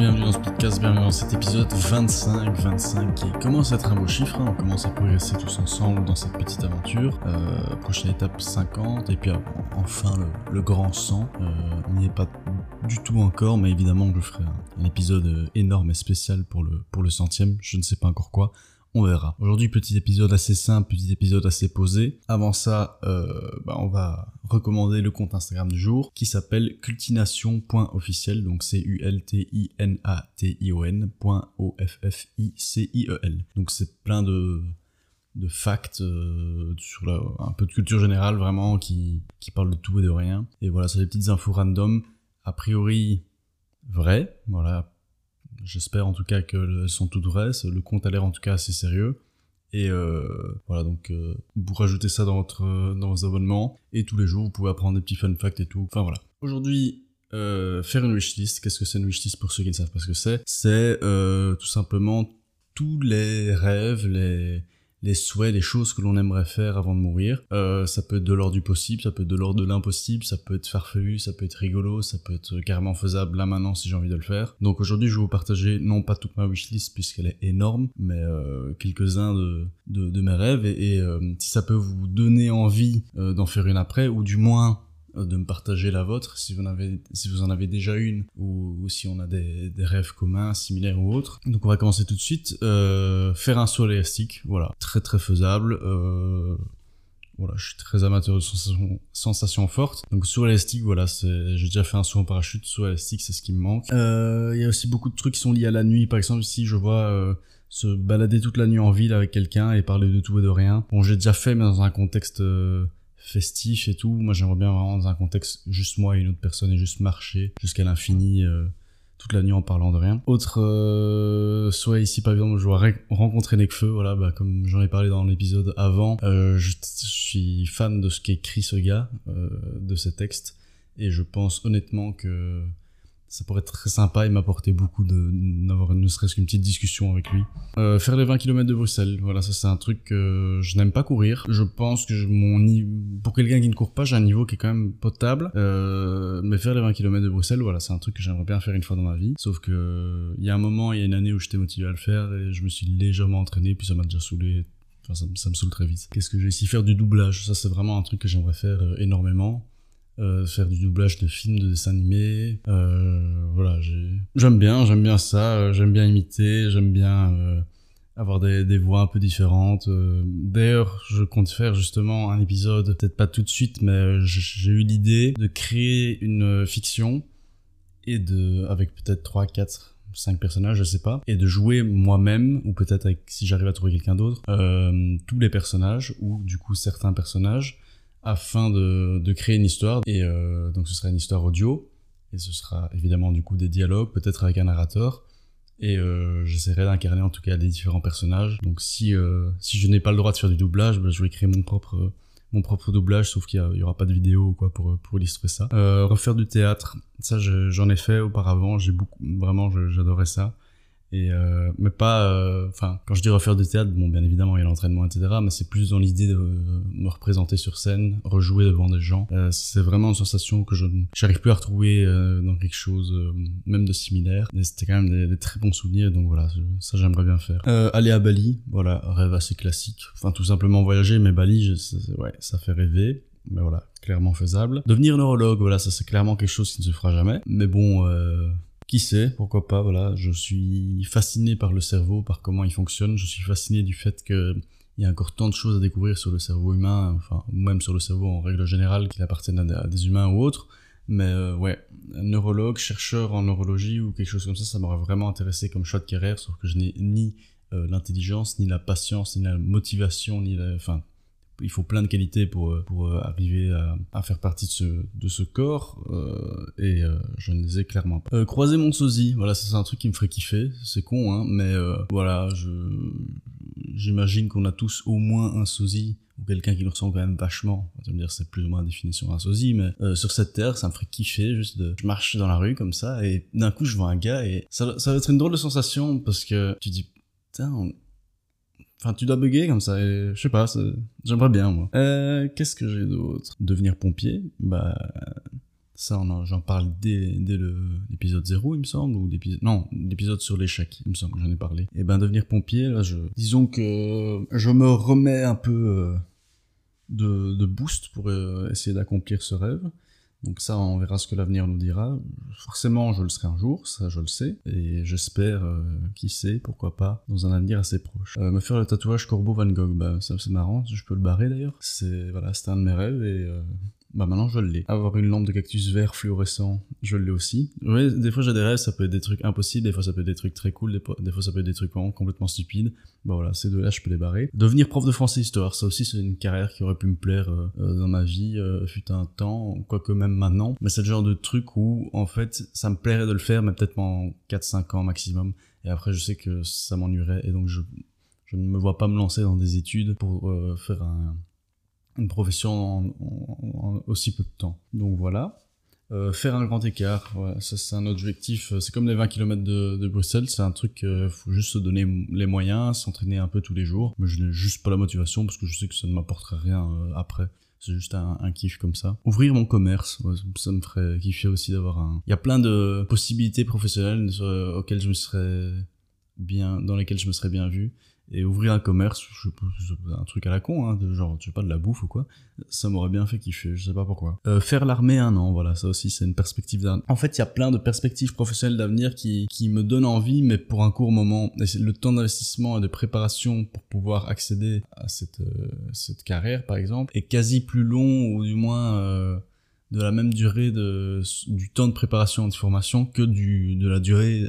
Bienvenue dans ce podcast, bienvenue dans cet épisode 25, 25 qui commence à être un beau chiffre, hein. on commence à progresser tous ensemble dans cette petite aventure. Euh, prochaine étape 50 et puis euh, enfin le, grand 100. Euh, on n'y est pas du tout encore, mais évidemment je ferai un, un, épisode énorme et spécial pour le, pour le centième, je ne sais pas encore quoi on verra. Aujourd'hui, petit épisode assez simple, petit épisode assez posé. Avant ça, euh, bah, on va recommander le compte Instagram du jour qui s'appelle cultination.officiel, donc c u l t i n a t i o O F F I C I E L. Donc c'est plein de de facts euh, sur un peu de culture générale vraiment qui qui parle de tout et de rien. Et voilà, c'est des petites infos random a priori vraies, voilà J'espère en tout cas qu'elles sont toutes vraies. Le compte a l'air en tout cas assez sérieux. Et euh, voilà, donc euh, vous rajoutez ça dans, votre, dans vos abonnements. Et tous les jours, vous pouvez apprendre des petits fun facts et tout. Enfin voilà. Aujourd'hui, euh, faire une wishlist. Qu'est-ce que c'est une wishlist pour ceux qui ne savent pas ce que c'est? C'est tout simplement tous les rêves, les, les souhaits, les choses que l'on aimerait faire avant de mourir. Euh, ça peut être de l'ordre du possible, ça peut être de l'ordre de l'impossible, ça peut être farfelu, ça peut être rigolo, ça peut être carrément faisable là maintenant si j'ai envie de le faire. Donc aujourd'hui je vais vous partager non pas toute ma wishlist puisqu'elle est énorme, mais euh, quelques-uns de, mes rêves et, euh, si ça peut vous donner envie d'en faire une après ou du moins de me partager la vôtre si vous en avez si vous en avez déjà une ou, ou si on a des, des, rêves communs similaires ou autres. Donc on va commencer tout de suite. Euh, faire un saut élastique voilà. Très très faisable. Euh, voilà je suis très amateur de sensations, fortes. Donc saut élastique voilà j'ai déjà fait un saut en parachute. Saut élastique c'est ce qui me manque. Euh, il y a aussi beaucoup de trucs qui sont liés à la nuit. Par exemple ici je vois euh, se balader toute la nuit en ville avec quelqu'un et parler de tout et de rien. Bon j'ai déjà fait mais dans un contexte euh, festif et tout. Moi, j'aimerais bien vraiment dans un contexte juste moi et une autre personne et juste marcher jusqu'à l'infini euh, toute la nuit en parlant de rien. Autre euh, soit ici par exemple, je dois rencontrer Nekfeu, voilà, bah, comme j'en ai parlé dans l'épisode avant, euh, je, je, suis fan de ce qu'écrit ce gars, de ses textes, et je pense honnêtement que ça pourrait être très sympa et m'apporter beaucoup de d'avoir ne serait-ce qu'une petite discussion avec lui. Euh, faire les 20 km de Bruxelles, voilà, ça c'est un truc que je n'aime pas courir. Je pense que mon pour quelqu'un qui ne court pas, j'ai un niveau qui est quand même potable. Euh, mais faire les 20 km de Bruxelles, voilà, c'est un truc que j'aimerais bien faire une fois dans ma vie. Sauf que il y a un moment, il y a une année où j'étais motivé à le faire et je me suis légèrement entraîné, puis ça m'a déjà. Enfin, ça, ça me saoule très vite. Qu'est-ce que j'ai ici faire du doublage? Ça c'est vraiment un truc que j'aimerais faire euh, énormément euh, faire du doublage de films, de dessins animés. Euh, voilà, j'aime bien, j'aime bien ça, euh, j'aime bien imiter, j'aime bien avoir des, voix un peu différentes. D'ailleurs, je compte faire justement un épisode, peut-être pas tout de suite, mais j'ai eu l'idée de créer une fiction et de, avec peut-être 3, 4, 5 personnages, je sais pas, et de jouer moi-même, ou peut-être si j'arrive à trouver quelqu'un d'autre, tous les personnages, ou du coup certains personnages, afin de, de créer une histoire. Et euh, donc ce sera une histoire audio, et ce sera évidemment du coup des dialogues, peut-être avec un narrateur. Et euh, j'essaierai d'incarner en tout cas les différents personnages. Donc si si je n'ai pas le droit de faire du doublage, ben, je vais créer mon propre mon propre doublage, sauf qu'il y, aura pas de vidéo quoi pour pour illustrer ça. Euh, refaire du théâtre, ça j'en ai fait auparavant, j'ai beaucoup vraiment j'adorais ça et euh, mais pas euh, enfin quand je dis refaire du théâtre bon bien évidemment il y a l'entraînement etc mais c'est plus dans l'idée de me représenter sur scène rejouer devant des gens. Euh, c'est vraiment une sensation que je j'arrive plus à retrouver euh, dans quelque chose euh, même de similaire. Mais c'était quand même des, très bons souvenirs donc voilà ça j'aimerais bien faire. Euh, aller à Bali voilà rêve assez classique. Enfin tout simplement voyager mais Bali ouais ça fait rêver. Mais voilà clairement faisable. Devenir neurologue voilà ça c'est clairement quelque chose qui ne se fera jamais. Mais bon qui sait, pourquoi pas, voilà, je suis fasciné par le cerveau, par comment il fonctionne, je suis fasciné du fait que il y a encore tant de choses à découvrir sur le cerveau humain, enfin, ou même sur le cerveau en règle générale, qui appartiennent à des humains ou autres. Mais euh, ouais, neurologue, chercheur en neurologie ou quelque chose comme ça, ça m'aurait vraiment intéressé comme choix de carrière, sauf que je n'ai ni euh, l'intelligence, ni la patience, ni la motivation, ni la, enfin, il faut plein de qualités pour, euh, pour euh, arriver à, à faire partie de ce, de ce corps euh, et je ne les ai clairement pas. Croiser mon sosie, voilà, c'est un truc qui me ferait kiffer, c'est con, hein, mais voilà, j'imagine qu'on a tous au moins un sosie ou quelqu'un qui nous ressemble quand même vachement. Ça veut dire c'est plus ou moins la définition d'un sosie, mais sur cette terre, ça me ferait kiffer juste de... Je marche dans la rue comme ça et d'un coup je vois un gars et ça, ça va être une drôle de sensation parce que tu dis, putain, on Enfin, tu dois bugger comme ça, et je sais pas, j'aimerais bien, moi. Euh, qu'est-ce que j'ai d'autre? Devenir pompier? Bah, Ça, j'en parle dès, dès l'épisode 0, il me semble, ou l'épisode, non, l'épisode sur l'échec, il me semble j'en ai parlé. Et ben, devenir pompier, là, je, disons que je me remets un peu euh, de, de boost pour euh, essayer d'accomplir ce rêve. Donc ça, on verra ce que l'avenir nous dira. Forcément, je le serai un jour, ça je le sais, et j'espère, euh, qui sait, pourquoi pas, dans un avenir assez proche. Euh, me faire le tatouage Corbeau Van Gogh, bah c'est marrant, je peux le barrer d'ailleurs. C'est voilà, c'était un de mes rêves et euh, bah maintenant je l'ai. Avoir une lampe de cactus vert fluorescent, je l'ai aussi. Oui, des fois j'ai des rêves, ça peut être des trucs impossibles, des fois ça peut être des trucs très cool, des fois, ça peut être des trucs complètement stupides. Bah voilà, ces deux-là, je peux les barrer. Devenir prof de français histoire, ça aussi c'est une carrière qui aurait pu me plaire euh, euh, dans ma vie, euh, fut un temps, quoique même maintenant. Mais c'est le genre de truc où en fait ça me plairait de le faire, mais peut-être en 4-5 ans maximum. Et après je sais que ça m'ennuierait et donc je, je ne me vois pas me lancer dans des études pour faire un une profession en, aussi peu de temps. Donc voilà. Euh, faire un grand écart, ça c'est un objectif. Euh, c'est comme les 20 km de, Bruxelles, c'est un truc, euh, faut juste se donner les moyens, s'entraîner un peu tous les jours. Mais je n'ai juste pas la motivation parce que je sais que ça ne m'apporterait rien euh, après. C'est juste un, un, kiff comme ça. Ouvrir mon commerce, ça me ferait kiffer aussi d'avoir un. Il y a plein de possibilités professionnelles auxquelles je me serais bien, dans lesquelles je me serais bien vu et ouvrir un commerce, je, un truc à la con, hein, de genre, je sais pas, de la bouffe ou quoi, ça m'aurait bien fait kiffer, je sais pas pourquoi. Euh, faire l'armée un an, voilà, ça aussi c'est une perspective d'un. En fait, il y a plein de perspectives professionnelles d'avenir qui, qui me donnent envie, mais pour un court moment. Et le temps d'investissement et de préparation pour pouvoir accéder à cette, euh, cette carrière, par exemple, est quasi plus long, ou du moins... Euh, de la même durée de, du temps de préparation et de formation que du, de la durée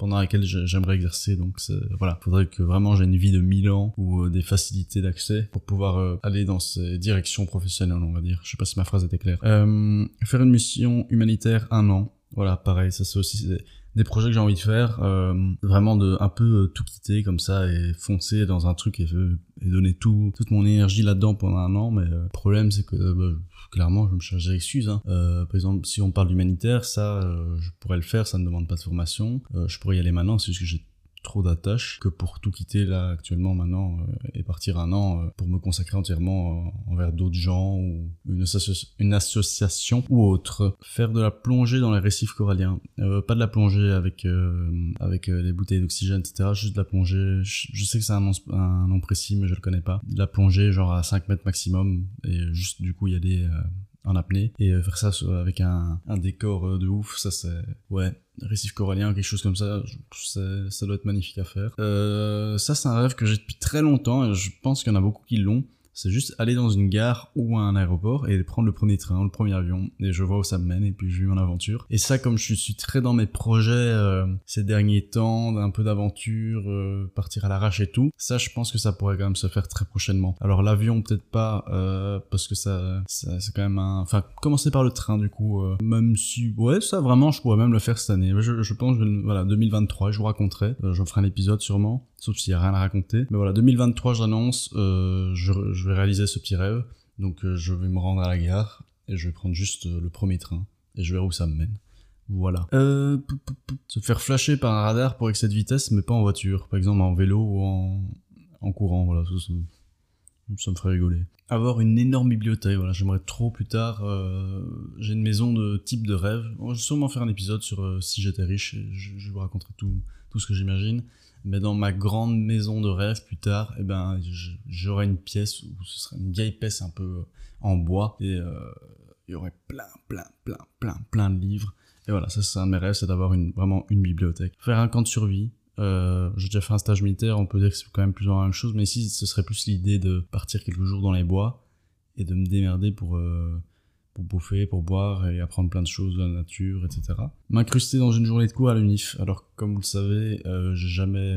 pendant laquelle j'aimerais exercer. Donc voilà, faudrait que vraiment j'ai une vie de 1000 ans ou euh, des facilités d'accès pour pouvoir euh, aller dans ces directions professionnelles, on va dire. Je sais pas si ma phrase était claire. Euh, faire une mission humanitaire un an. Voilà, pareil, ça c'est aussi des projets que j'ai envie de faire, euh, vraiment de un peu tout quitter comme ça et foncer dans un truc et, et donner tout toute mon énergie là-dedans pendant un an. Mais le problème c'est que bah, clairement, je me cherche des excuses. Hein. Euh, par exemple, si on parle d'humanitaire, ça, euh, je pourrais le faire, ça ne demande pas de formation. Euh, je pourrais y aller maintenant, c'est juste que j'ai trop d'attaches que pour tout quitter là actuellement maintenant euh, et partir un an euh, pour me consacrer entièrement euh, envers d'autres gens ou une, association ou autre. Faire de la plongée dans les récifs coralliens. pas de la plongée avec avec les bouteilles d'oxygène, etc. Juste de la plongée. Je, sais que c'est un nom, un nom précis mais je le connais pas. De la plongée genre à 5 mètres maximum et juste du coup il y a des en apnée et faire ça avec un, un décor de ouf ça c'est ouais récif corallien, quelque chose comme ça, ça doit être magnifique à faire. Euh, ça, c'est un rêve que j'ai depuis très longtemps et je pense qu'il y en a beaucoup qui l'ont c'est juste aller dans une gare ou un aéroport et prendre le premier train, le premier avion, et je vois où ça me mène, et puis je vis mon aventure. Et ça, comme je suis très dans mes projets euh, ces derniers temps, d'un peu d'aventure, euh, partir à l'arrache et tout, ça, je pense que ça pourrait quand même se faire très prochainement. Alors l'avion, peut-être pas, euh, parce que ça, ça c'est quand même un... Enfin, commencer par le train, du coup, même si... Ouais, ça, vraiment, je pourrais même le faire cette année. Je, je pense, voilà, 2023, je vous raconterai, j'en ferai un épisode sûrement sauf s'il y a rien à raconter. Mais voilà, 2023, j'annonce, euh, je, je, vais réaliser ce petit rêve. Donc euh, je vais me rendre à la gare et je vais prendre juste euh, le premier train et je verrai où ça me mène. Voilà. Euh, se faire flasher par un radar pour excès de vitesse, mais pas en voiture. Par exemple en vélo ou en, en courant. Voilà, ça, me ferait rigoler. Avoir une énorme bibliothèque. Voilà, j'aimerais trop plus tard. Euh, J'ai une maison de type de rêve. je vais sûrement faire un épisode sur euh, si j'étais riche. Je, vous raconterai tout, tout ce que j'imagine mais dans ma grande maison de rêve plus tard, eh ben, j'aurais une pièce où ce serait une vieille pièce un peu euh, en bois et il y aurait plein, plein, plein, plein, plein de livres. Et voilà, ça c'est un de mes rêves, c'est d'avoir une, vraiment une bibliothèque. Faire un camp de survie. Euh, j'ai déjà fait un stage militaire, on peut dire que c'est quand même plus ou moins la même chose, mais ici ce serait plus l'idée de partir quelques jours dans les bois et de me démerder pour euh, pour bouffer, pour boire et apprendre plein de choses de la nature, etc. M'incruster dans une journée de cours à l'UNIF. Alors, comme vous le savez, euh, j'ai jamais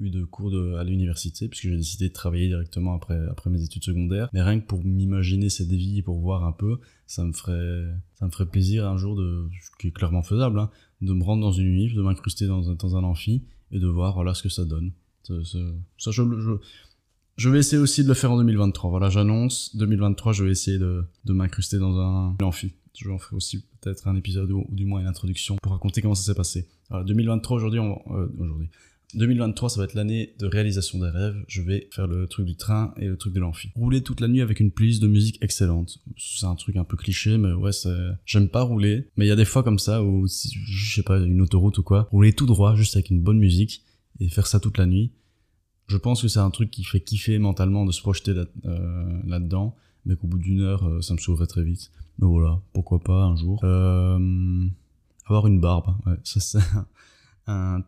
eu de cours à l'université puisque j'ai décidé de travailler directement après, après mes études secondaires. Mais rien que pour m'imaginer cette vie pour voir un peu, ça me ferait, ça me ferait plaisir un jour de, ce qui est clairement faisable, hein, de me rendre dans une UNIF, de m'incruster dans un, dans un amphi et de voir voilà ce que ça donne. Ça, je, je, vais essayer aussi de le faire en 2023. Voilà, j'annonce 2023, je vais essayer de, de m'incruster dans un amphi. Je vais en faire aussi peut-être un épisode ou, du moins une introduction pour raconter comment ça s'est passé. Alors 2023 aujourd'hui, on, euh, aujourd'hui, 2023, ça va être l'année de réalisation des rêves. Je vais faire le truc du train et le truc de l'amphi. Rouler toute la nuit avec une playlist de musique excellente. C'est un truc un peu cliché, mais ouais, j'aime pas rouler. Mais il y a des fois comme ça où, si, je sais pas, une autoroute ou quoi, rouler tout droit juste avec une bonne musique et faire ça toute la nuit. Je pense que c'est un truc qui fait kiffer mentalement de se projeter euh, là-dedans, mais qu'au bout d'une heure, euh, ça me saoulerait très vite. Mais voilà, pourquoi pas un jour. Euh, avoir une barbe, ouais, ça c'est un,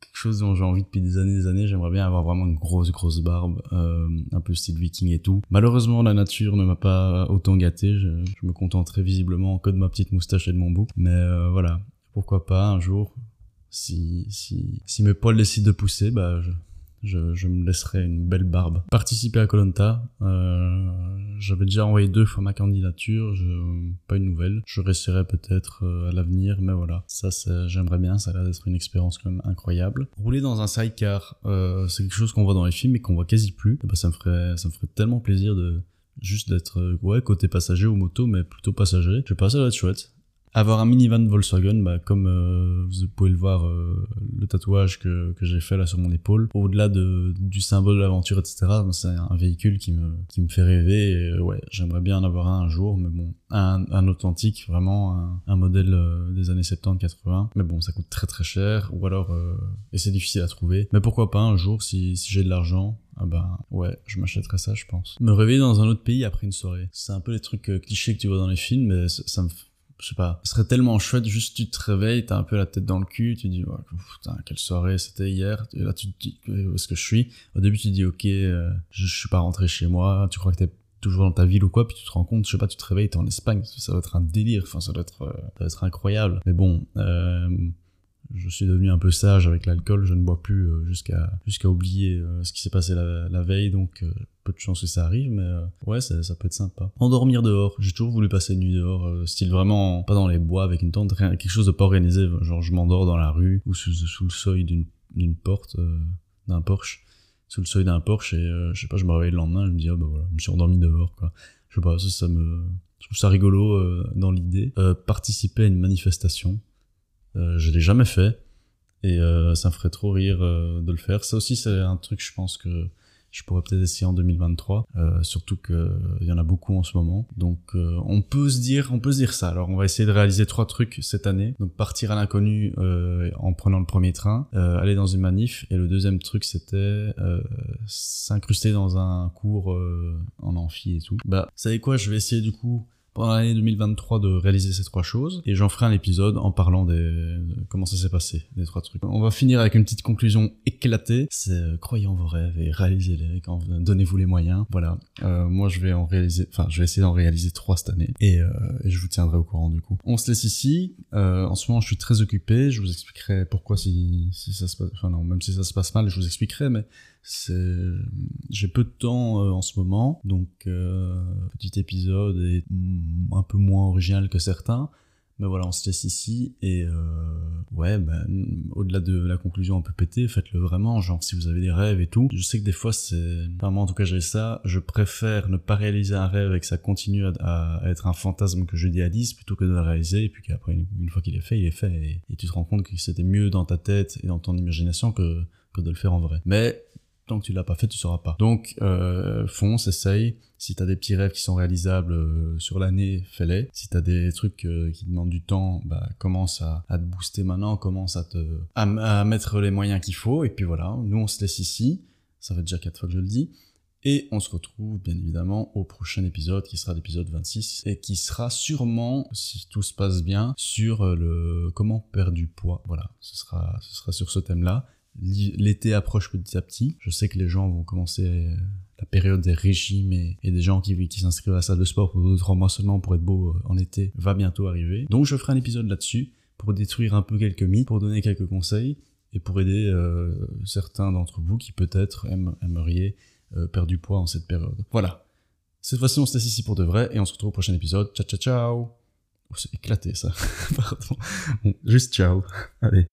quelque chose dont j'ai envie depuis des années des années. J'aimerais bien avoir vraiment une grosse grosse barbe, euh, un peu style viking et tout. Malheureusement, la nature ne m'a pas autant gâté. Je, me contenterai visiblement que de ma petite moustache et de mon bouc. Mais euh, voilà, pourquoi pas un jour, si si mes poils décident de pousser, bah je, je, me laisserai une belle barbe. Participer à Colonta, euh, j'avais déjà envoyé deux fois ma candidature, pas une nouvelle. Je resterai peut-être euh, à l'avenir, mais voilà, ça j'aimerais bien, ça a l'air d'être une expérience quand même incroyable. Rouler dans un sidecar, euh, c'est quelque chose qu'on voit dans les films et qu'on voit quasi plus. Et bah, ça me ferait, ça me ferait tellement plaisir de juste d'être ouais côté passager ou moto, mais plutôt passager. Je sais pas, ça va être chouette. Avoir un minivan Volkswagen, bah, comme euh, vous pouvez le voir, euh, le tatouage que, que j'ai fait là sur mon épaule, au-delà de, du symbole de l'aventure, etc., c'est un véhicule qui me, qui me fait rêver. Et, euh, ouais, j'aimerais bien en avoir un un jour, mais bon, un, authentique, vraiment un, modèle des années 70-80. Mais bon, ça coûte très très cher, ou alors, et c'est difficile à trouver. Mais pourquoi pas un jour, si, si j'ai de l'argent, ah bah ouais, je m'achèterais ça, je pense. Me réveiller dans un autre pays après une soirée. C'est un peu les trucs clichés que tu vois dans les films, mais ça, ça me je sais pas, ce serait tellement chouette, juste tu te réveilles, t'as un peu la tête dans le cul, tu dis, ouais, putain, quelle soirée c'était hier, et là tu te dis, où est-ce que je suis? Au début tu te dis, ok, euh, je, je, suis pas rentré chez moi, tu crois que t'es toujours dans ta ville ou quoi, puis tu te rends compte, je sais pas, tu te réveilles, t'es en Espagne, ça doit être un délire, enfin ça doit être, euh, ça doit être incroyable. Mais bon, euh, je suis devenu un peu sage avec l'alcool, je ne bois plus euh, jusqu'à jusqu'à oublier euh, ce qui s'est passé la, veille, donc euh, peu de chance que ça arrive, mais ouais, ça, peut être sympa. Endormir dehors, j'ai toujours voulu passer une nuit dehors, style vraiment pas dans les bois avec une tente, rien, quelque chose de pas organisé, genre je m'endors dans la rue ou sous, sous le seuil d'une porte, d'un Porsche, sous le seuil d'un Porsche et je sais pas, je me réveille le lendemain, je me dis ah bah voilà, je me suis endormi dehors quoi. Je sais pas, ça, me je trouve ça rigolo dans l'idée. participer à une manifestation, euh, je l'ai jamais fait et euh, ça me ferait trop rire euh, de le faire. Ça aussi, c'est un truc, je pense que je pourrais peut-être essayer en 2023, euh, surtout que il y en a beaucoup en ce moment. Donc euh, on peut se dire, on peut se dire ça. Alors on va essayer de réaliser trois trucs cette année. Donc partir à l'inconnu euh, en prenant le premier train, aller dans une manif, et le deuxième truc c'était s'incruster dans un cours en amphi et tout. Bah, vous savez quoi Je vais essayer du coup pendant l'année 2023 de réaliser ces trois choses et j'en ferai un épisode en parlant des de comment ça s'est passé les trois trucs. On va finir avec une petite conclusion éclatée, c'est euh, croyez en vos rêves et réalisez-les donnez-vous les moyens. Voilà, euh, moi je vais en réaliser enfin je vais essayer d'en réaliser trois cette année et, euh, et, je vous tiendrai au courant du coup. On se laisse ici. En ce moment, je suis très occupé, je vous expliquerai pourquoi si si ça se passe enfin non, même si ça se passe mal, je vous expliquerai mais j'ai peu de temps euh, en ce moment. Donc euh, petit épisode est un peu moins original que certains. Mais voilà on se laisse ici et euh, ouais ben au-delà de la conclusion un peu pétée faites-le vraiment. Genre si vous avez des rêves et tout. Je sais que des fois c'est enfin en tout cas j'ai ça. Je préfère ne pas réaliser un rêve et que ça continue à, être un fantasme que je 10 plutôt que de le réaliser. Et puis qu'après une, une, fois qu'il est fait il est fait. Et, et tu te rends compte que c'était mieux dans ta tête et dans ton imagination que que de le faire en vrai. Mais tant que tu l'as pas fait, tu sauras pas. Donc, euh, fonce, essaye. Si t'as des petits rêves qui sont réalisables euh, sur l'année, fais-les. Si t'as des trucs euh, qui demandent du temps, bah, commence à, te booster maintenant, commence à te, à mettre les moyens qu'il faut. Et puis voilà, nous on se laisse ici. Ça fait déjà quatre fois que je le dis. Et on se retrouve bien évidemment au prochain épisode qui sera l'épisode 26 et qui sera sûrement, si tout se passe bien, sur le comment perdre du poids. Voilà, ce sera, ce sera sur ce thème-là l'été approche petit à petit. Je sais que les gens vont commencer euh, la période des régimes et, des gens qui, qui s'inscrivent à la salle de sport pour deux trois mois seulement pour être beau euh, en été va bientôt arriver. Donc je ferai un épisode là-dessus pour détruire un peu quelques mythes, pour donner quelques conseils et pour aider euh, certains d'entre vous qui peut-être aimeriez perdre du poids en cette période. Voilà. Cette fois-ci on se laisse ici pour de vrai et on se retrouve au prochain épisode. Ciao ciao ciao. Oh, c'est éclaté ça. Pardon. Bon, juste ciao. Allez.